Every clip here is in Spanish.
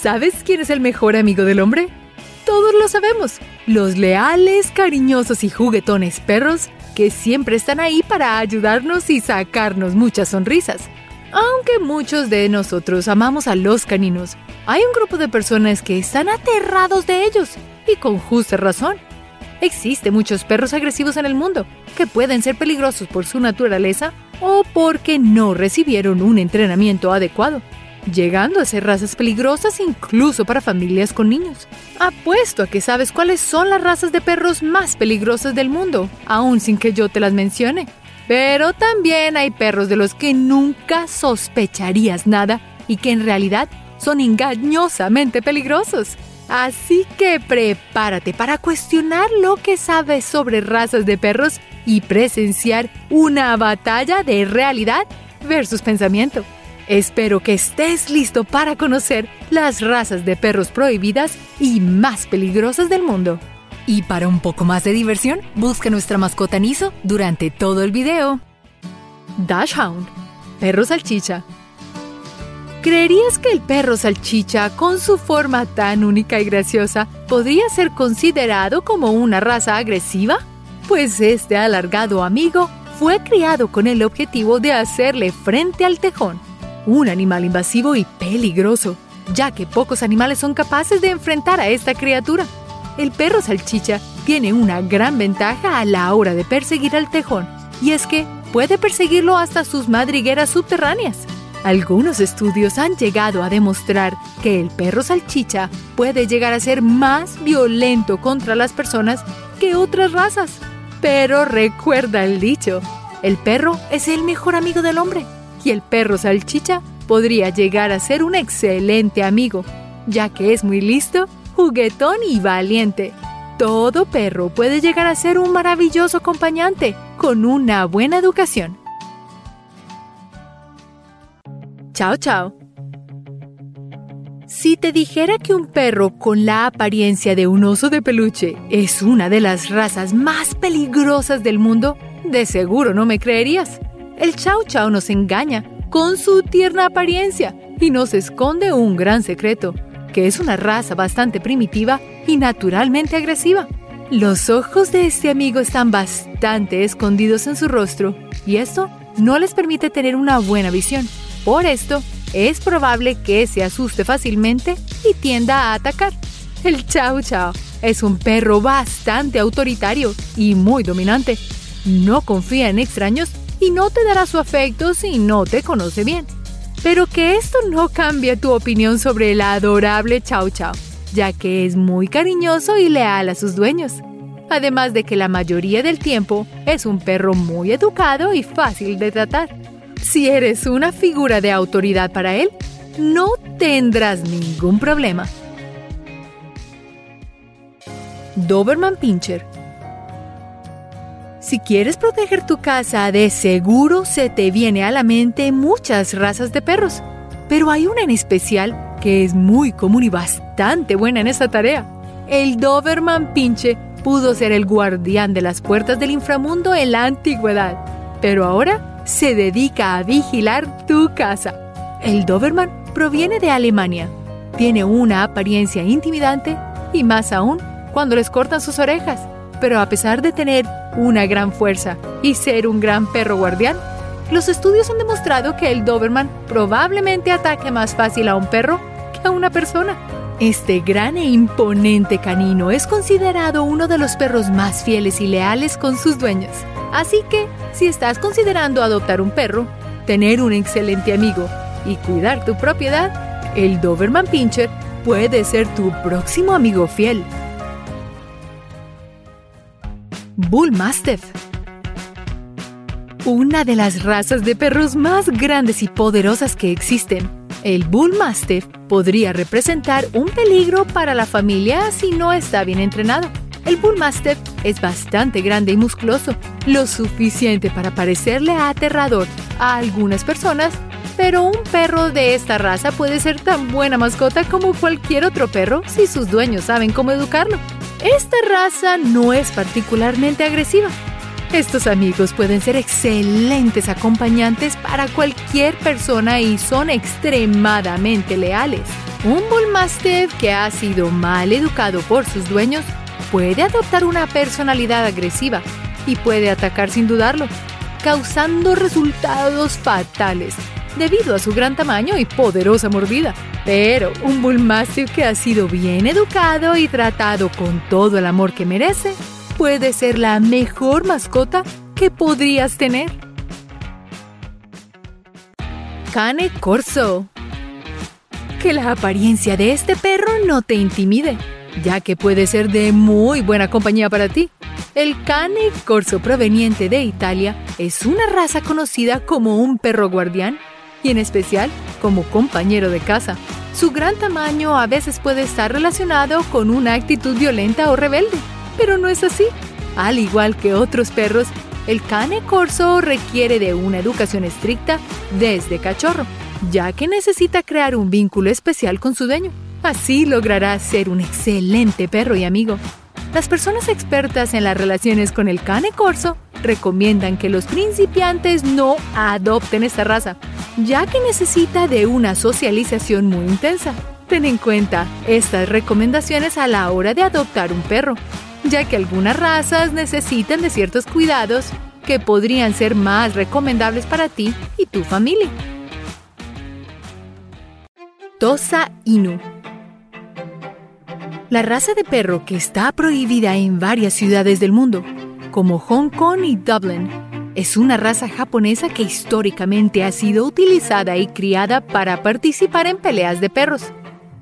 ¿Sabes quién es el mejor amigo del hombre? Todos lo sabemos. Los leales, cariñosos y juguetones perros que siempre están ahí para ayudarnos y sacarnos muchas sonrisas. Aunque muchos de nosotros amamos a los caninos, hay un grupo de personas que están aterrados de ellos, y con justa razón. Existen muchos perros agresivos en el mundo, que pueden ser peligrosos por su naturaleza o porque no recibieron un entrenamiento adecuado, llegando a ser razas peligrosas incluso para familias con niños. Apuesto a que sabes cuáles son las razas de perros más peligrosas del mundo, aun sin que yo te las mencione. Pero también hay perros de los que nunca sospecharías nada y que en realidad son engañosamente peligrosos. Así que prepárate para cuestionar lo que sabes sobre razas de perros y presenciar una batalla de realidad versus pensamiento. Espero que estés listo para conocer las razas de perros prohibidas y más peligrosas del mundo. Y para un poco más de diversión, busca nuestra mascota Niso durante todo el video. Dashhound, perro salchicha. ¿Creerías que el perro salchicha, con su forma tan única y graciosa, podría ser considerado como una raza agresiva? Pues este alargado amigo fue criado con el objetivo de hacerle frente al tejón, un animal invasivo y peligroso, ya que pocos animales son capaces de enfrentar a esta criatura el perro salchicha tiene una gran ventaja a la hora de perseguir al tejón, y es que puede perseguirlo hasta sus madrigueras subterráneas. Algunos estudios han llegado a demostrar que el perro salchicha puede llegar a ser más violento contra las personas que otras razas. Pero recuerda el dicho, el perro es el mejor amigo del hombre y el perro salchicha podría llegar a ser un excelente amigo, ya que es muy listo juguetón y valiente. Todo perro puede llegar a ser un maravilloso acompañante con una buena educación. Chao, chao. Si te dijera que un perro con la apariencia de un oso de peluche es una de las razas más peligrosas del mundo, de seguro no me creerías. El Chao Chao nos engaña con su tierna apariencia y nos esconde un gran secreto que es una raza bastante primitiva y naturalmente agresiva. Los ojos de este amigo están bastante escondidos en su rostro y esto no les permite tener una buena visión. Por esto, es probable que se asuste fácilmente y tienda a atacar. El Chao Chao es un perro bastante autoritario y muy dominante. No confía en extraños y no te dará su afecto si no te conoce bien. Pero que esto no cambie tu opinión sobre el adorable Chao Chao, ya que es muy cariñoso y leal a sus dueños. Además de que la mayoría del tiempo es un perro muy educado y fácil de tratar. Si eres una figura de autoridad para él, no tendrás ningún problema. Doberman Pinscher si quieres proteger tu casa, de seguro se te viene a la mente muchas razas de perros, pero hay una en especial que es muy común y bastante buena en esa tarea. El Doberman Pinche pudo ser el guardián de las puertas del inframundo en la antigüedad, pero ahora se dedica a vigilar tu casa. El Doberman proviene de Alemania. Tiene una apariencia intimidante y más aún cuando les cortan sus orejas pero a pesar de tener una gran fuerza y ser un gran perro guardián, los estudios han demostrado que el Doberman probablemente ataque más fácil a un perro que a una persona. Este gran e imponente canino es considerado uno de los perros más fieles y leales con sus dueños. Así que, si estás considerando adoptar un perro, tener un excelente amigo y cuidar tu propiedad, el Doberman Pinscher puede ser tu próximo amigo fiel. Bull. Una de las razas de perros más grandes y poderosas que existen. El Bull Mastiff podría representar un peligro para la familia si no está bien entrenado. El Bull Mastiff es bastante grande y musculoso, lo suficiente para parecerle aterrador a algunas personas, pero un perro de esta raza puede ser tan buena mascota como cualquier otro perro si sus dueños saben cómo educarlo. Esta raza no es particularmente agresiva. Estos amigos pueden ser excelentes acompañantes para cualquier persona y son extremadamente leales. Un Bull Mastiff que ha sido mal educado por sus dueños puede adoptar una personalidad agresiva y puede atacar sin dudarlo, causando resultados fatales debido a su gran tamaño y poderosa mordida. Pero un Bull Mastiff que ha sido bien educado y tratado con todo el amor que merece puede ser la mejor mascota que podrías tener. Cane Corso. Que la apariencia de este perro no te intimide, ya que puede ser de muy buena compañía para ti. El Cane Corso proveniente de Italia es una raza conocida como un perro guardián y en especial como compañero de casa. Su gran tamaño a veces puede estar relacionado con una actitud violenta o rebelde, pero no es así. Al igual que otros perros, el cane corso requiere de una educación estricta desde cachorro, ya que necesita crear un vínculo especial con su dueño. Así logrará ser un excelente perro y amigo. Las personas expertas en las relaciones con el cane corso recomiendan que los principiantes no adopten esta raza, ya que necesita de una socialización muy intensa. Ten en cuenta estas recomendaciones a la hora de adoptar un perro, ya que algunas razas necesitan de ciertos cuidados que podrían ser más recomendables para ti y tu familia. Tosa Inu La raza de perro que está prohibida en varias ciudades del mundo, como Hong Kong y Dublin, es una raza japonesa que históricamente ha sido utilizada y criada para participar en peleas de perros.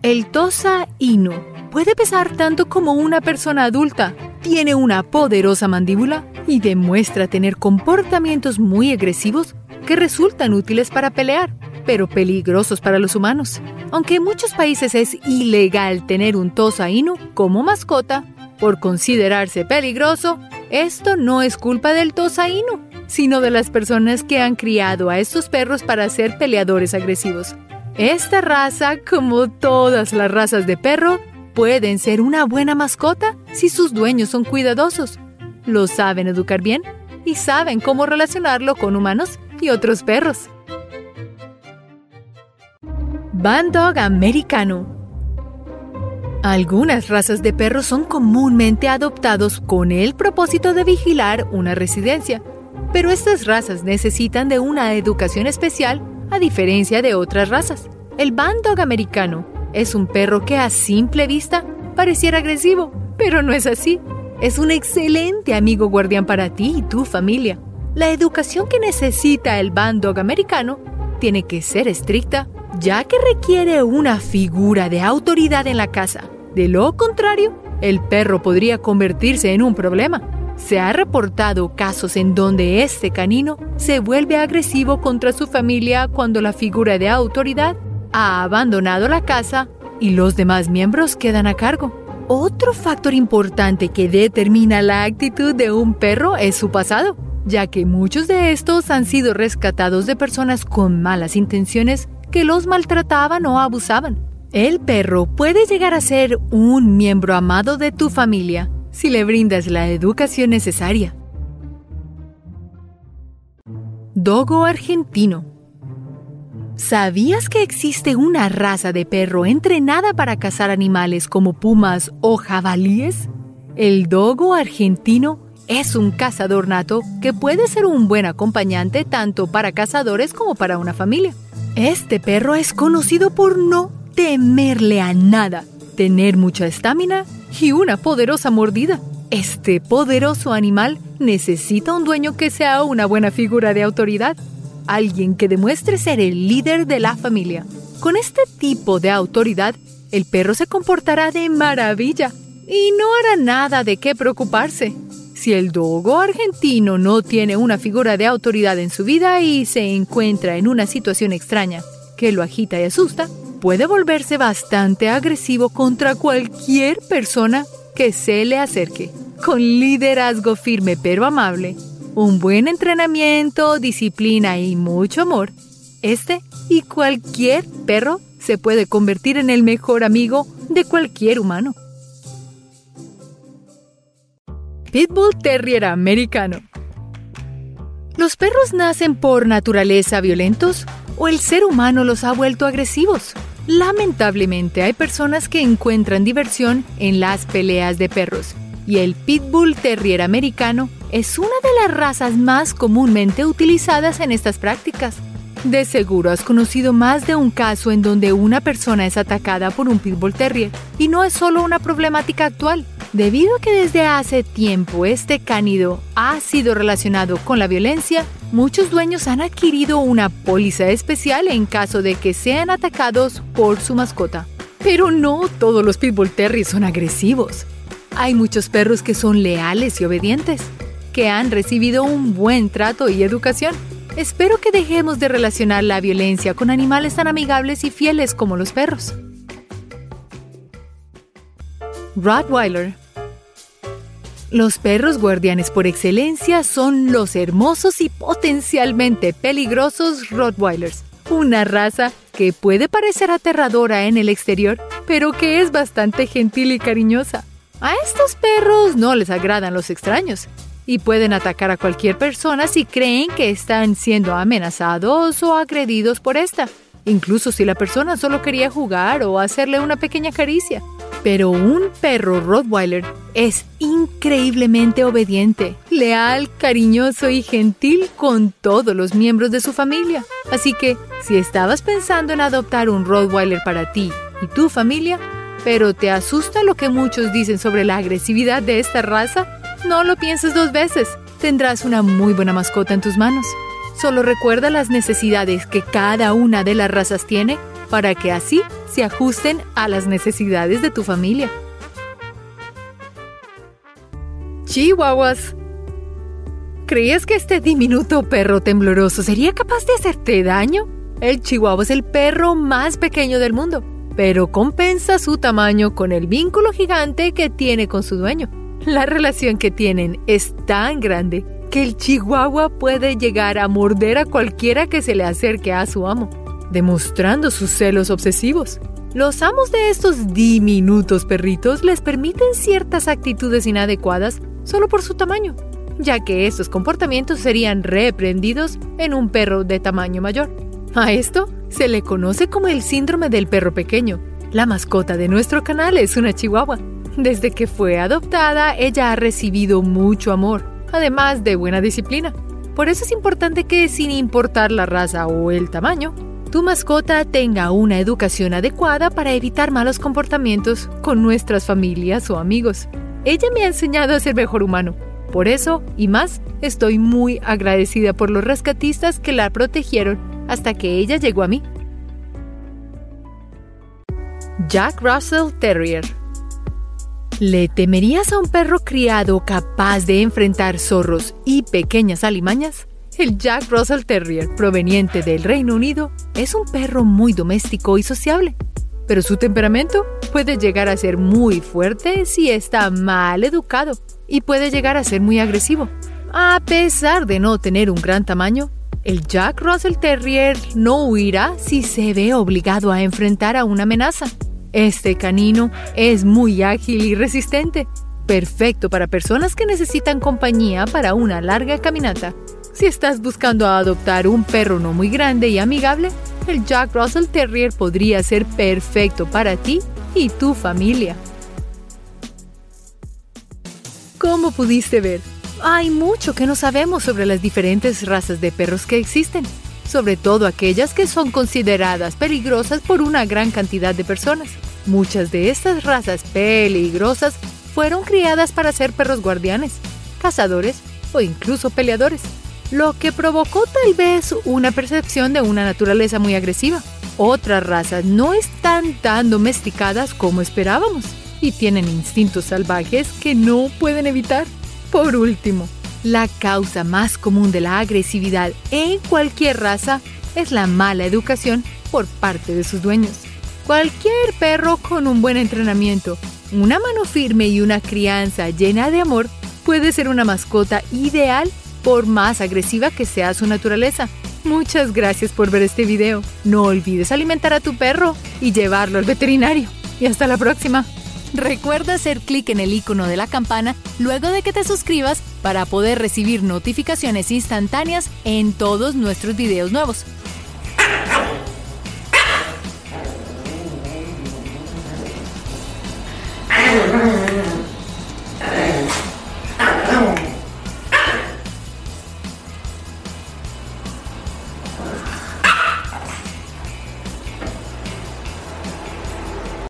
El Tosa Inu puede pesar tanto como una persona adulta, tiene una poderosa mandíbula y demuestra tener comportamientos muy agresivos que resultan útiles para pelear, pero peligrosos para los humanos. Aunque en muchos países es ilegal tener un Tosa Inu como mascota, por considerarse peligroso, esto no es culpa del Tosa Inu, sino de las personas que han criado a estos perros para ser peleadores agresivos. Esta raza, como todas las razas de perro, pueden ser una buena mascota si sus dueños son cuidadosos, lo saben educar bien y saben cómo relacionarlo con humanos y otros perros. Bandog americano. Algunas razas de perros son comúnmente adoptados con el propósito de vigilar una residencia, pero estas razas necesitan de una educación especial a diferencia de otras razas. El Bandog americano es un perro que a simple vista pareciera agresivo, pero no es así. Es un excelente amigo guardián para ti y tu familia. La educación que necesita el Bandog americano tiene que ser estricta, ya que requiere una figura de autoridad en la casa. De lo contrario, el perro podría convertirse en un problema. Se ha reportado casos en donde este canino se vuelve agresivo contra su familia cuando la figura de autoridad ha abandonado la casa y los demás miembros quedan a cargo. Otro factor importante que determina la actitud de un perro es su pasado, ya que muchos de estos han sido rescatados de personas con malas intenciones que los maltrataban o abusaban. El perro puede llegar a ser un miembro amado de tu familia si le brindas la educación necesaria. Dogo argentino ¿Sabías que existe una raza de perro entrenada para cazar animales como pumas o jabalíes? El dogo argentino es un cazador nato que puede ser un buen acompañante tanto para cazadores como para una familia. Este perro es conocido por no temerle a nada, tener mucha estamina y una poderosa mordida. Este poderoso animal necesita un dueño que sea una buena figura de autoridad alguien que demuestre ser el líder de la familia. Con este tipo de autoridad, el perro se comportará de maravilla y no hará nada de qué preocuparse. Si el dogo argentino no tiene una figura de autoridad en su vida y se encuentra en una situación extraña que lo agita y asusta, puede volverse bastante agresivo contra cualquier persona que se le acerque. Con liderazgo firme pero amable, un buen entrenamiento, disciplina y mucho amor, este y cualquier perro se puede convertir en el mejor amigo de cualquier humano. Pitbull Terrier americano. ¿Los perros nacen por naturaleza violentos o el ser humano los ha vuelto agresivos? Lamentablemente hay personas que encuentran diversión en las peleas de perros y el Pitbull Terrier americano es una de las razas más comúnmente utilizadas en estas prácticas. De seguro has conocido más de un caso en donde una persona es atacada por un Pitbull Terrier y no es solo una problemática actual. Debido a que desde hace tiempo este cánido ha sido relacionado con la violencia, muchos dueños han adquirido una póliza especial en caso de que sean atacados por su mascota. Pero no todos los Pitbull Terriers son agresivos. Hay muchos perros que son leales y obedientes, que han recibido un buen trato y educación. Espero que dejemos de relacionar la violencia con animales tan amigables y fieles como los perros. Rottweiler Los perros guardianes por excelencia son los hermosos y potencialmente peligrosos Rottweilers, una raza que puede parecer aterradora en el exterior, pero que es bastante gentil y cariñosa. A estos perros no les agradan los extraños y pueden atacar a cualquier persona si creen que están siendo amenazados o agredidos por esta, incluso si la persona solo quería jugar o hacerle una pequeña caricia. Pero un perro Rottweiler es increíblemente obediente, leal, cariñoso y gentil con todos los miembros de su familia. Así que, si estabas pensando en adoptar un Rottweiler para ti y tu familia, pero te asusta lo que muchos dicen sobre la agresividad de esta raza, no lo pienses dos veces. Tendrás una muy buena mascota en tus manos. Solo recuerda las necesidades que cada una de las razas tiene para que así se ajusten a las necesidades de tu familia. Chihuahuas. ¿Creías que este diminuto perro tembloroso sería capaz de hacerte daño? El chihuahua es el perro más pequeño del mundo, pero compensa su tamaño con el vínculo gigante que tiene con su dueño. La relación que tienen es tan grande que el chihuahua puede llegar a morder a cualquiera que se le acerque a su amo demostrando sus celos obsesivos. Los amos de estos diminutos perritos les permiten ciertas actitudes inadecuadas solo por su tamaño, ya que estos comportamientos serían reprendidos en un perro de tamaño mayor. A esto se le conoce como el síndrome del perro pequeño. La mascota de nuestro canal es una chihuahua. Desde que fue adoptada, ella ha recibido mucho amor, además de buena disciplina. Por eso es importante que, sin importar la raza o el tamaño, tu mascota tenga una educación adecuada para evitar malos comportamientos con nuestras familias o amigos. Ella me ha enseñado a ser mejor humano. Por eso, y más, estoy muy agradecida por los rescatistas que la protegieron hasta que ella llegó a mí. Jack Russell Terrier ¿Le temerías a un perro criado capaz de enfrentar zorros y pequeñas alimañas? El Jack Russell Terrier, proveniente del Reino Unido, es un perro muy doméstico y sociable, pero su temperamento puede llegar a ser muy fuerte si está mal educado y puede llegar a ser muy agresivo. A pesar de no tener un gran tamaño, el Jack Russell Terrier no huirá si se ve obligado a enfrentar a una amenaza. Este canino es muy ágil y resistente, perfecto para personas que necesitan compañía para una larga caminata si estás buscando adoptar un perro no muy grande y amigable, el Jack Russell Terrier podría ser perfecto para ti y tu familia. Como pudiste ver, hay mucho que no sabemos sobre las diferentes razas de perros que existen, sobre todo aquellas que son consideradas peligrosas por una gran cantidad de personas. Muchas de estas razas peligrosas fueron criadas para ser perros guardianes, cazadores o incluso peleadores lo que provocó tal vez una percepción de una naturaleza muy agresiva. Otras razas no están tan domesticadas como esperábamos y tienen instintos salvajes que no pueden evitar. Por último, la causa más común de la agresividad en cualquier raza es la mala educación por parte de sus dueños. Cualquier perro con un buen entrenamiento, una mano firme y una crianza llena de amor puede ser una mascota ideal por más agresiva que sea su naturaleza. Muchas gracias por ver este video. No olvides alimentar a tu perro y llevarlo al veterinario. Y hasta la próxima. Recuerda hacer clic en el icono de la campana luego de que te suscribas para poder recibir notificaciones instantáneas en todos nuestros videos nuevos.